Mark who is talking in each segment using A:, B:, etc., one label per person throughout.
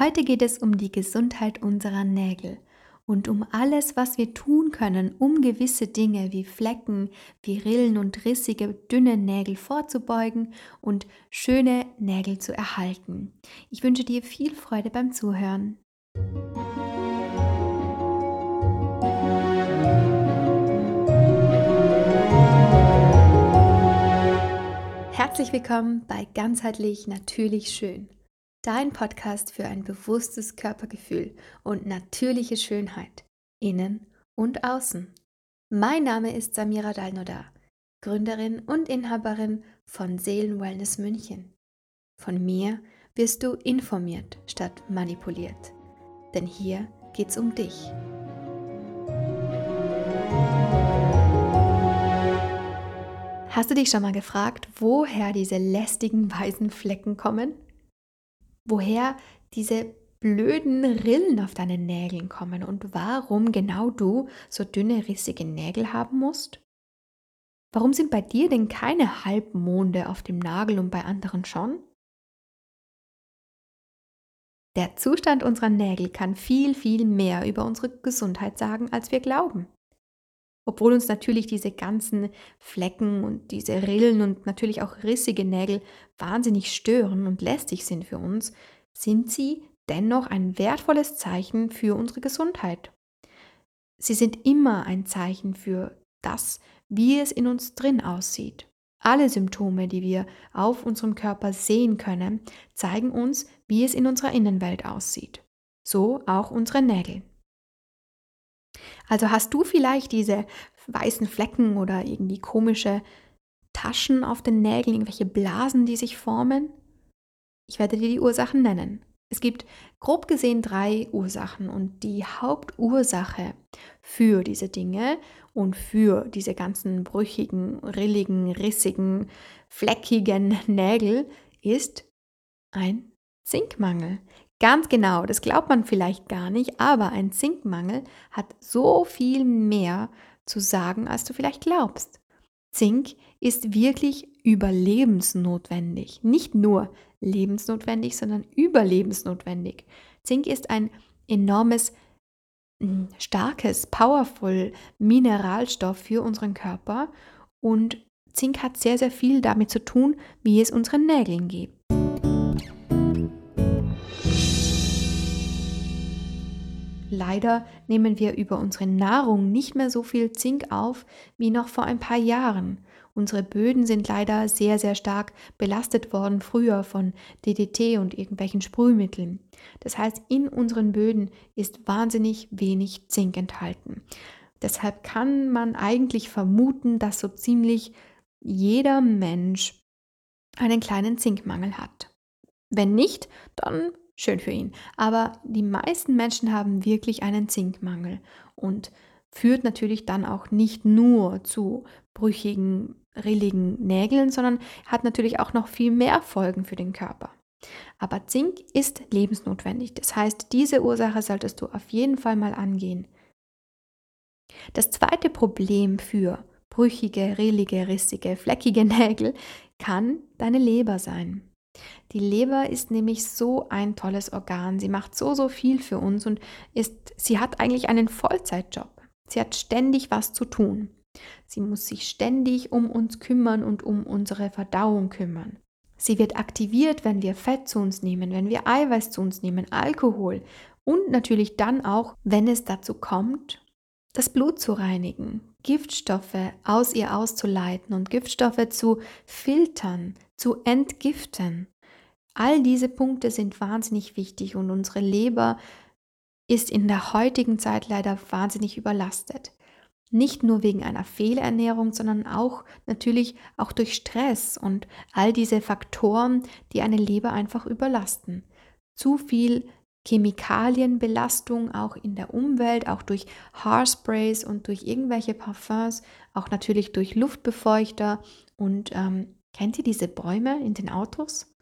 A: Heute geht es um die Gesundheit unserer Nägel und um alles, was wir tun können, um gewisse Dinge wie Flecken, wie Rillen und rissige, dünne Nägel vorzubeugen und schöne Nägel zu erhalten. Ich wünsche dir viel Freude beim Zuhören. Herzlich willkommen bei Ganzheitlich Natürlich Schön Dein Podcast für ein bewusstes Körpergefühl und natürliche Schönheit, innen und außen. Mein Name ist Samira Dalnoda, Gründerin und Inhaberin von Seelenwellness München. Von mir wirst du informiert statt manipuliert, denn hier geht's um dich. Hast du dich schon mal gefragt, woher diese lästigen weißen Flecken kommen? Woher diese blöden Rillen auf deinen Nägeln kommen und warum genau du so dünne, rissige Nägel haben musst? Warum sind bei dir denn keine Halbmonde auf dem Nagel und bei anderen schon? Der Zustand unserer Nägel kann viel, viel mehr über unsere Gesundheit sagen, als wir glauben. Obwohl uns natürlich diese ganzen Flecken und diese Rillen und natürlich auch rissige Nägel wahnsinnig stören und lästig sind für uns, sind sie dennoch ein wertvolles Zeichen für unsere Gesundheit. Sie sind immer ein Zeichen für das, wie es in uns drin aussieht. Alle Symptome, die wir auf unserem Körper sehen können, zeigen uns, wie es in unserer Innenwelt aussieht. So auch unsere Nägel. Also hast du vielleicht diese weißen Flecken oder irgendwie komische Taschen auf den Nägeln, irgendwelche Blasen, die sich formen? Ich werde dir die Ursachen nennen. Es gibt grob gesehen drei Ursachen und die Hauptursache für diese Dinge und für diese ganzen brüchigen, rilligen, rissigen, fleckigen Nägel ist ein Zinkmangel. Ganz genau, das glaubt man vielleicht gar nicht, aber ein Zinkmangel hat so viel mehr zu sagen, als du vielleicht glaubst. Zink ist wirklich überlebensnotwendig. Nicht nur lebensnotwendig, sondern überlebensnotwendig. Zink ist ein enormes, hm, starkes, powerful Mineralstoff für unseren Körper und Zink hat sehr, sehr viel damit zu tun, wie es unseren Nägeln geht. Leider nehmen wir über unsere Nahrung nicht mehr so viel Zink auf wie noch vor ein paar Jahren. Unsere Böden sind leider sehr, sehr stark belastet worden früher von DDT und irgendwelchen Sprühmitteln. Das heißt, in unseren Böden ist wahnsinnig wenig Zink enthalten. Deshalb kann man eigentlich vermuten, dass so ziemlich jeder Mensch einen kleinen Zinkmangel hat. Wenn nicht, dann schön für ihn. Aber die meisten Menschen haben wirklich einen Zinkmangel und führt natürlich dann auch nicht nur zu brüchigen, rilligen Nägeln, sondern hat natürlich auch noch viel mehr Folgen für den Körper. Aber Zink ist lebensnotwendig. Das heißt, diese Ursache solltest du auf jeden Fall mal angehen. Das zweite Problem für brüchige, rillige, rissige, fleckige Nägel kann deine Leber sein. Die Leber ist nämlich so ein tolles Organ. Sie macht so, so viel für uns und ist, sie hat eigentlich einen Vollzeitjob. Sie hat ständig was zu tun. Sie muss sich ständig um uns kümmern und um unsere Verdauung kümmern. Sie wird aktiviert, wenn wir Fett zu uns nehmen, wenn wir Eiweiß zu uns nehmen, Alkohol und natürlich dann auch, wenn es dazu kommt, das Blut zu reinigen, Giftstoffe aus ihr auszuleiten und Giftstoffe zu filtern, zu entgiften. All diese Punkte sind wahnsinnig wichtig und unsere Leber ist in der heutigen Zeit leider wahnsinnig überlastet. Nicht nur wegen einer Fehlernährung, sondern auch natürlich auch durch Stress und all diese Faktoren, die eine Leber einfach überlasten. Zu viel Chemikalienbelastung auch in der Umwelt, auch durch Haarsprays und durch irgendwelche Parfums, auch natürlich durch Luftbefeuchter. Und ähm, kennt ihr diese Bäume in den Autos?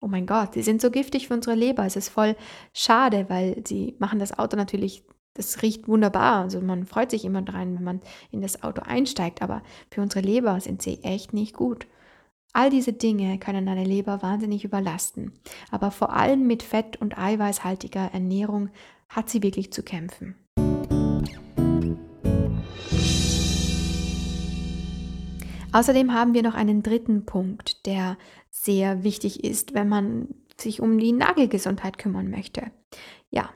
A: Oh mein Gott, die sind so giftig für unsere Leber. Es ist voll schade, weil sie machen das Auto natürlich, das riecht wunderbar. Also man freut sich immer dran, wenn man in das Auto einsteigt, aber für unsere Leber sind sie echt nicht gut. All diese Dinge können deine Leber wahnsinnig überlasten. Aber vor allem mit fett- und eiweißhaltiger Ernährung hat sie wirklich zu kämpfen. Außerdem haben wir noch einen dritten Punkt, der sehr wichtig ist, wenn man sich um die Nagelgesundheit kümmern möchte. Ja,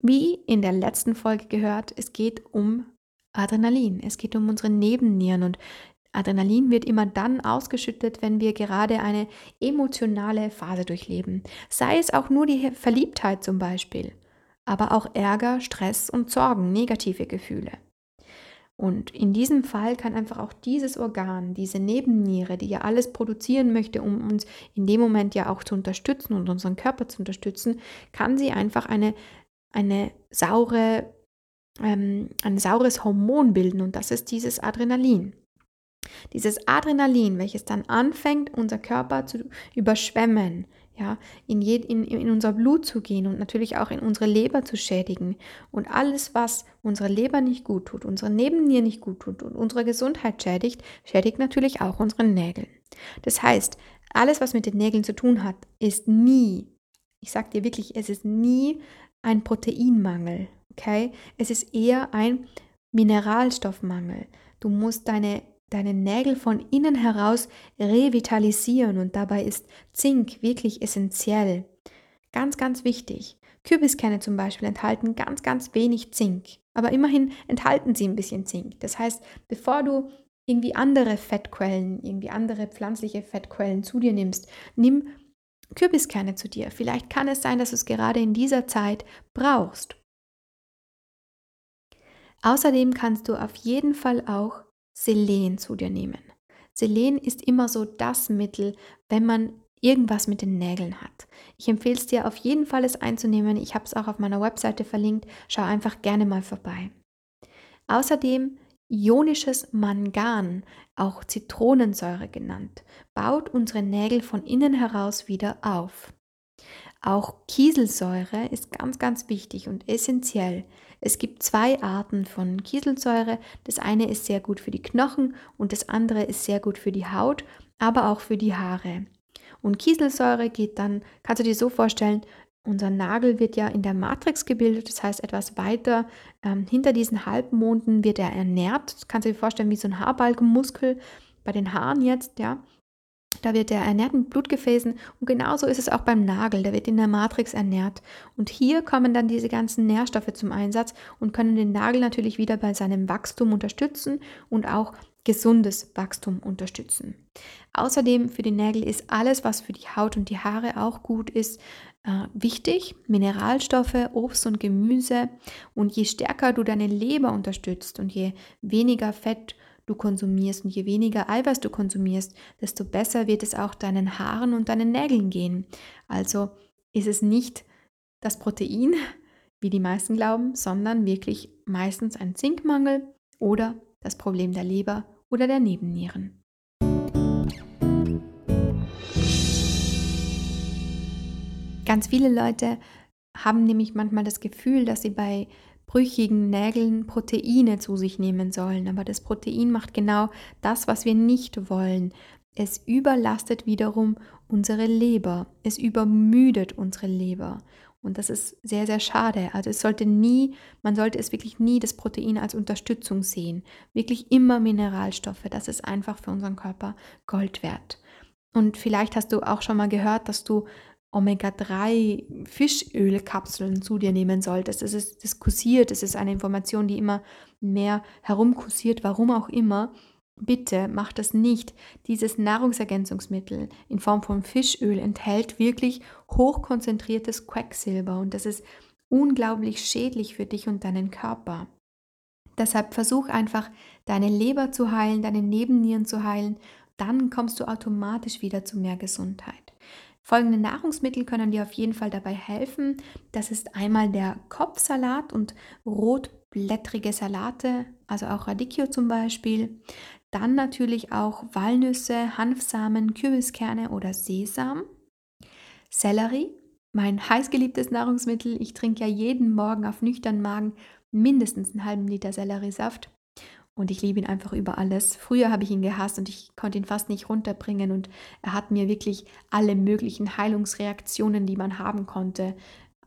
A: wie in der letzten Folge gehört, es geht um Adrenalin. Es geht um unsere Nebennieren und Adrenalin wird immer dann ausgeschüttet, wenn wir gerade eine emotionale Phase durchleben. Sei es auch nur die Verliebtheit zum Beispiel, aber auch Ärger, Stress und Sorgen, negative Gefühle. Und in diesem Fall kann einfach auch dieses Organ, diese Nebenniere, die ja alles produzieren möchte, um uns in dem Moment ja auch zu unterstützen und unseren Körper zu unterstützen, kann sie einfach eine, eine saure, ähm, ein saures Hormon bilden und das ist dieses Adrenalin. Dieses Adrenalin, welches dann anfängt, unser Körper zu überschwemmen, ja, in, je, in, in unser Blut zu gehen und natürlich auch in unsere Leber zu schädigen. Und alles, was unsere Leber nicht gut tut, unsere Nebennieren nicht gut tut und unsere Gesundheit schädigt, schädigt natürlich auch unsere Nägel. Das heißt, alles, was mit den Nägeln zu tun hat, ist nie, ich sage dir wirklich, es ist nie ein Proteinmangel, okay? Es ist eher ein Mineralstoffmangel. Du musst deine deine Nägel von innen heraus revitalisieren und dabei ist Zink wirklich essentiell. Ganz, ganz wichtig. Kürbiskerne zum Beispiel enthalten ganz, ganz wenig Zink, aber immerhin enthalten sie ein bisschen Zink. Das heißt, bevor du irgendwie andere Fettquellen, irgendwie andere pflanzliche Fettquellen zu dir nimmst, nimm Kürbiskerne zu dir. Vielleicht kann es sein, dass du es gerade in dieser Zeit brauchst. Außerdem kannst du auf jeden Fall auch Selen zu dir nehmen. Selen ist immer so das Mittel, wenn man irgendwas mit den Nägeln hat. Ich empfehle es dir auf jeden Fall, es einzunehmen. Ich habe es auch auf meiner Webseite verlinkt. Schau einfach gerne mal vorbei. Außerdem ionisches Mangan, auch Zitronensäure genannt, baut unsere Nägel von innen heraus wieder auf. Auch Kieselsäure ist ganz, ganz wichtig und essentiell. Es gibt zwei Arten von Kieselsäure. Das eine ist sehr gut für die Knochen und das andere ist sehr gut für die Haut, aber auch für die Haare. Und Kieselsäure geht dann, kannst du dir so vorstellen, unser Nagel wird ja in der Matrix gebildet, das heißt etwas weiter ähm, hinter diesen Halbmonden wird er ernährt. Das kannst du dir vorstellen wie so ein Haarbalkenmuskel bei den Haaren jetzt, ja. Da wird er ernährt mit Blutgefäßen und genauso ist es auch beim Nagel, der wird in der Matrix ernährt. Und hier kommen dann diese ganzen Nährstoffe zum Einsatz und können den Nagel natürlich wieder bei seinem Wachstum unterstützen und auch gesundes Wachstum unterstützen. Außerdem für die Nägel ist alles, was für die Haut und die Haare auch gut ist, äh, wichtig. Mineralstoffe, Obst und Gemüse. Und je stärker du deine Leber unterstützt und je weniger Fett du konsumierst und je weniger Eiweiß du konsumierst, desto besser wird es auch deinen Haaren und deinen Nägeln gehen. Also ist es nicht das Protein, wie die meisten glauben, sondern wirklich meistens ein Zinkmangel oder das Problem der Leber oder der Nebennieren. Ganz viele Leute haben nämlich manchmal das Gefühl, dass sie bei brüchigen Nägeln Proteine zu sich nehmen sollen. Aber das Protein macht genau das, was wir nicht wollen. Es überlastet wiederum unsere Leber. Es übermüdet unsere Leber. Und das ist sehr, sehr schade. Also es sollte nie, man sollte es wirklich nie das Protein als Unterstützung sehen. Wirklich immer Mineralstoffe. Das ist einfach für unseren Körper Gold wert. Und vielleicht hast du auch schon mal gehört, dass du Omega-3 Fischölkapseln zu dir nehmen solltest. Das ist das kursiert, das ist eine Information, die immer mehr herumkursiert, warum auch immer. Bitte mach das nicht. Dieses Nahrungsergänzungsmittel in Form von Fischöl enthält wirklich hochkonzentriertes Quecksilber und das ist unglaublich schädlich für dich und deinen Körper. Deshalb versuch einfach, deine Leber zu heilen, deine Nebennieren zu heilen. Dann kommst du automatisch wieder zu mehr Gesundheit. Folgende Nahrungsmittel können dir auf jeden Fall dabei helfen. Das ist einmal der Kopfsalat und rotblättrige Salate, also auch Radicchio zum Beispiel. Dann natürlich auch Walnüsse, Hanfsamen, Kürbiskerne oder Sesam. Sellerie, mein heißgeliebtes Nahrungsmittel. Ich trinke ja jeden Morgen auf nüchternen Magen mindestens einen halben Liter Selleriesaft. Und ich liebe ihn einfach über alles. Früher habe ich ihn gehasst und ich konnte ihn fast nicht runterbringen und er hat mir wirklich alle möglichen Heilungsreaktionen, die man haben konnte,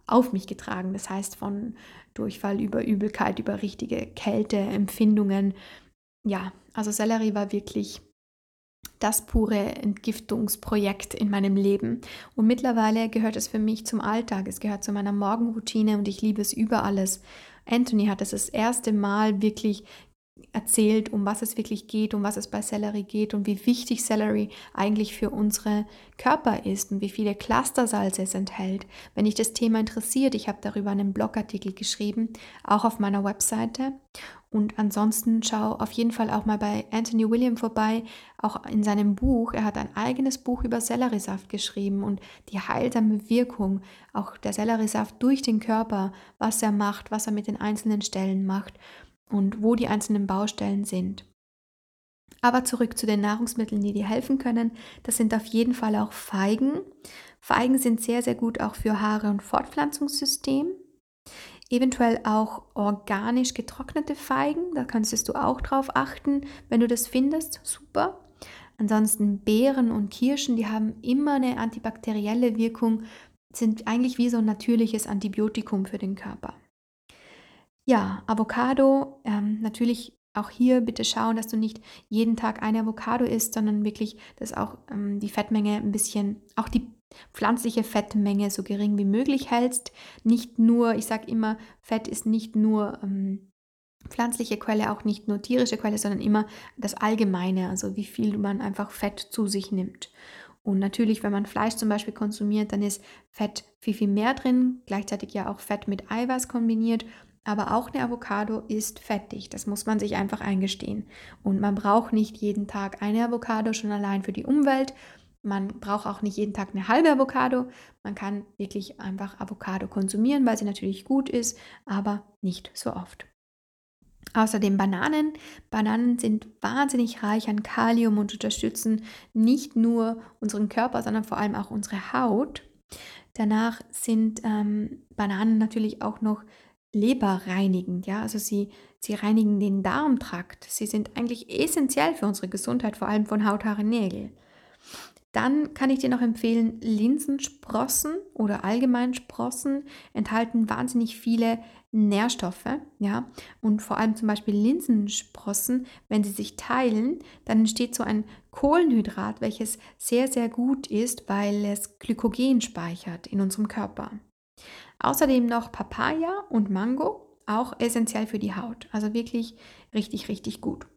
A: auf mich getragen. Das heißt von Durchfall über Übelkeit, über richtige Kälteempfindungen. Ja, also Sellerie war wirklich das pure Entgiftungsprojekt in meinem Leben. Und mittlerweile gehört es für mich zum Alltag. Es gehört zu meiner Morgenroutine und ich liebe es über alles. Anthony hat es das erste Mal wirklich erzählt, um was es wirklich geht, um was es bei Celery geht und wie wichtig Celery eigentlich für unsere Körper ist und wie viele Clustersalze es enthält. Wenn dich das Thema interessiert, ich habe darüber einen Blogartikel geschrieben, auch auf meiner Webseite. Und ansonsten schau auf jeden Fall auch mal bei Anthony William vorbei, auch in seinem Buch. Er hat ein eigenes Buch über Selleriesaft geschrieben und die heilsame Wirkung, auch der Selleriesaft durch den Körper, was er macht, was er mit den einzelnen Stellen macht und wo die einzelnen Baustellen sind. Aber zurück zu den Nahrungsmitteln, die dir helfen können. Das sind auf jeden Fall auch Feigen. Feigen sind sehr, sehr gut auch für Haare- und Fortpflanzungssystem. Eventuell auch organisch getrocknete Feigen, da kannst du auch drauf achten, wenn du das findest, super. Ansonsten Beeren und Kirschen, die haben immer eine antibakterielle Wirkung, sind eigentlich wie so ein natürliches Antibiotikum für den Körper. Ja, Avocado, ähm, natürlich auch hier bitte schauen, dass du nicht jeden Tag eine Avocado isst, sondern wirklich, dass auch ähm, die Fettmenge ein bisschen, auch die pflanzliche Fettmenge so gering wie möglich hältst. Nicht nur, ich sage immer, Fett ist nicht nur ähm, pflanzliche Quelle, auch nicht nur tierische Quelle, sondern immer das Allgemeine, also wie viel man einfach Fett zu sich nimmt. Und natürlich, wenn man Fleisch zum Beispiel konsumiert, dann ist Fett viel, viel mehr drin, gleichzeitig ja auch Fett mit Eiweiß kombiniert aber auch eine Avocado ist fettig. Das muss man sich einfach eingestehen. Und man braucht nicht jeden Tag eine Avocado schon allein für die Umwelt. Man braucht auch nicht jeden Tag eine halbe Avocado. Man kann wirklich einfach Avocado konsumieren, weil sie natürlich gut ist, aber nicht so oft. Außerdem Bananen. Bananen sind wahnsinnig reich an Kalium und unterstützen nicht nur unseren Körper, sondern vor allem auch unsere Haut. Danach sind ähm, Bananen natürlich auch noch leberreinigend, ja, also sie, sie reinigen den Darmtrakt. Sie sind eigentlich essentiell für unsere Gesundheit, vor allem von Haut, Haare, Nägel. Dann kann ich dir noch empfehlen, Linsensprossen oder allgemein Sprossen enthalten wahnsinnig viele Nährstoffe, ja, und vor allem zum Beispiel Linsensprossen, wenn sie sich teilen, dann entsteht so ein Kohlenhydrat, welches sehr, sehr gut ist, weil es Glykogen speichert in unserem Körper. Außerdem noch Papaya und Mango, auch essentiell für die Haut. Also wirklich richtig, richtig gut.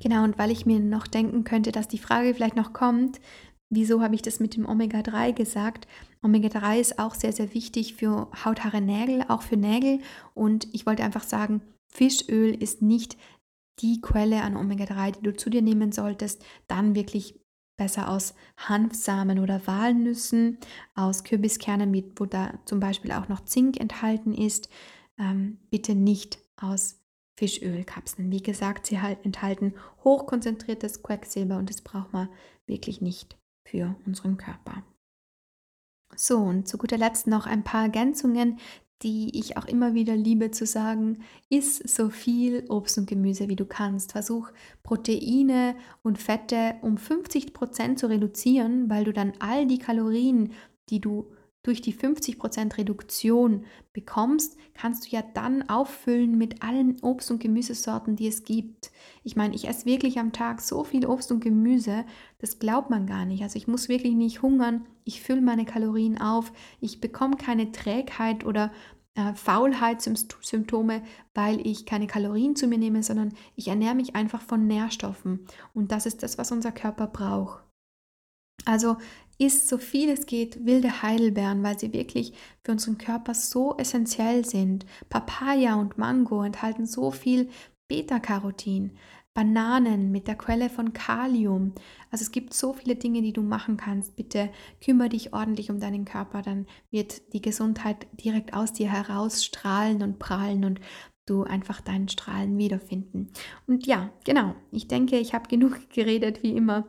A: Genau, und weil ich mir noch denken könnte, dass die Frage vielleicht noch kommt, wieso habe ich das mit dem Omega-3 gesagt? Omega-3 ist auch sehr, sehr wichtig für Haut, Haare, Nägel, auch für Nägel. Und ich wollte einfach sagen, Fischöl ist nicht die Quelle an Omega-3, die du zu dir nehmen solltest. Dann wirklich besser aus Hanfsamen oder Walnüssen, aus Kürbiskernen, wo da zum Beispiel auch noch Zink enthalten ist. Ähm, bitte nicht aus Fischölkapseln. Wie gesagt, sie halt enthalten hochkonzentriertes Quecksilber und das braucht man wirklich nicht für unseren Körper. So, und zu guter Letzt noch ein paar Ergänzungen, die ich auch immer wieder liebe zu sagen, iss so viel Obst und Gemüse wie du kannst. Versuch Proteine und Fette um 50 Prozent zu reduzieren, weil du dann all die Kalorien, die du durch die 50% Reduktion bekommst, kannst du ja dann auffüllen mit allen Obst- und Gemüsesorten, die es gibt. Ich meine, ich esse wirklich am Tag so viel Obst und Gemüse, das glaubt man gar nicht. Also ich muss wirklich nicht hungern, ich fülle meine Kalorien auf, ich bekomme keine Trägheit oder äh, Faulheitssymptome, weil ich keine Kalorien zu mir nehme, sondern ich ernähre mich einfach von Nährstoffen. Und das ist das, was unser Körper braucht. Also isst so viel es geht wilde Heidelbeeren, weil sie wirklich für unseren Körper so essentiell sind. Papaya und Mango enthalten so viel Beta-Carotin. Bananen mit der Quelle von Kalium. Also es gibt so viele Dinge, die du machen kannst. Bitte kümmere dich ordentlich um deinen Körper, dann wird die Gesundheit direkt aus dir heraus strahlen und prallen und du einfach deinen Strahlen wiederfinden. Und ja, genau, ich denke, ich habe genug geredet, wie immer,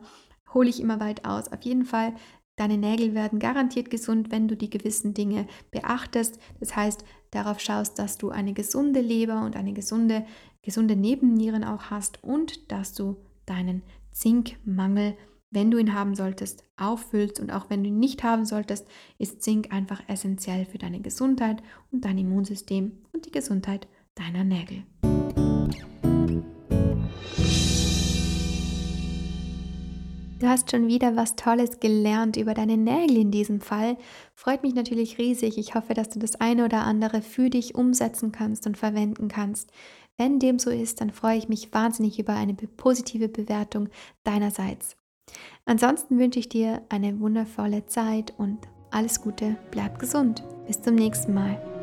A: hole ich immer weit aus. Auf jeden Fall Deine Nägel werden garantiert gesund, wenn du die gewissen Dinge beachtest. Das heißt, darauf schaust, dass du eine gesunde Leber und eine gesunde, gesunde Nebennieren auch hast und dass du deinen Zinkmangel, wenn du ihn haben solltest, auffüllst. Und auch wenn du ihn nicht haben solltest, ist Zink einfach essentiell für deine Gesundheit und dein Immunsystem und die Gesundheit deiner Nägel. Du hast schon wieder was Tolles gelernt über deine Nägel in diesem Fall. Freut mich natürlich riesig. Ich hoffe, dass du das eine oder andere für dich umsetzen kannst und verwenden kannst. Wenn dem so ist, dann freue ich mich wahnsinnig über eine positive Bewertung deinerseits. Ansonsten wünsche ich dir eine wundervolle Zeit und alles Gute, bleib gesund. Bis zum nächsten Mal.